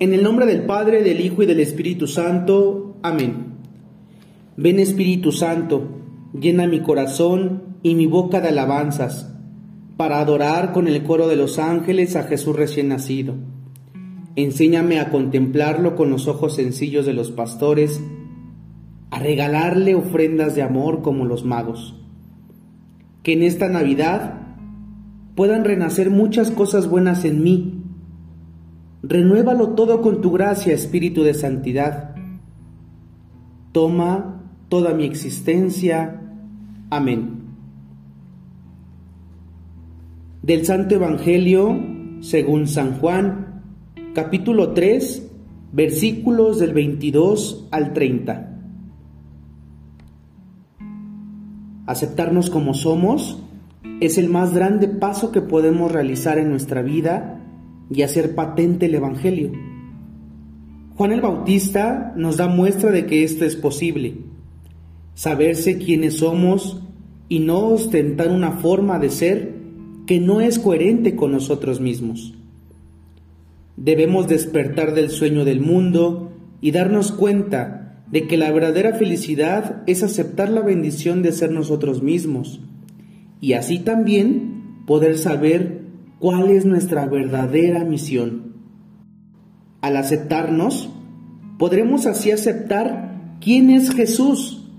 En el nombre del Padre, del Hijo y del Espíritu Santo. Amén. Ven Espíritu Santo, llena mi corazón y mi boca de alabanzas, para adorar con el coro de los ángeles a Jesús recién nacido. Enséñame a contemplarlo con los ojos sencillos de los pastores, a regalarle ofrendas de amor como los magos. Que en esta Navidad puedan renacer muchas cosas buenas en mí Renuévalo todo con tu gracia, Espíritu de Santidad. Toma toda mi existencia. Amén. Del Santo Evangelio, según San Juan, capítulo 3, versículos del 22 al 30. Aceptarnos como somos es el más grande paso que podemos realizar en nuestra vida y hacer patente el Evangelio. Juan el Bautista nos da muestra de que esto es posible, saberse quiénes somos y no ostentar una forma de ser que no es coherente con nosotros mismos. Debemos despertar del sueño del mundo y darnos cuenta de que la verdadera felicidad es aceptar la bendición de ser nosotros mismos y así también poder saber cuál es nuestra verdadera misión. Al aceptarnos, podremos así aceptar quién es Jesús.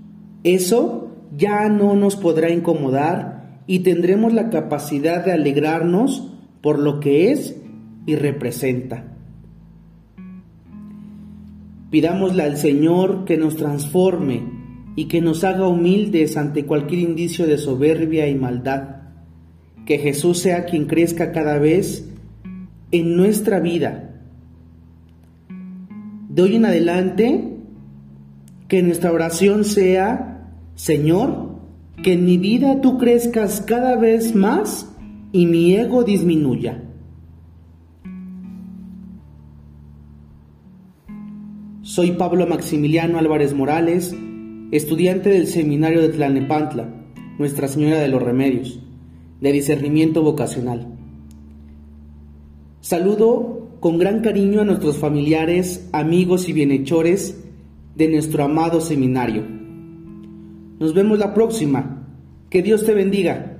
Eso ya no nos podrá incomodar y tendremos la capacidad de alegrarnos por lo que es y representa. Pidámosle al Señor que nos transforme y que nos haga humildes ante cualquier indicio de soberbia y maldad que Jesús sea quien crezca cada vez en nuestra vida. De hoy en adelante, que nuestra oración sea, Señor, que en mi vida tú crezcas cada vez más y mi ego disminuya. Soy Pablo Maximiliano Álvarez Morales, estudiante del Seminario de Tlanepantla, Nuestra Señora de los Remedios de discernimiento vocacional. Saludo con gran cariño a nuestros familiares, amigos y bienhechores de nuestro amado seminario. Nos vemos la próxima. Que Dios te bendiga.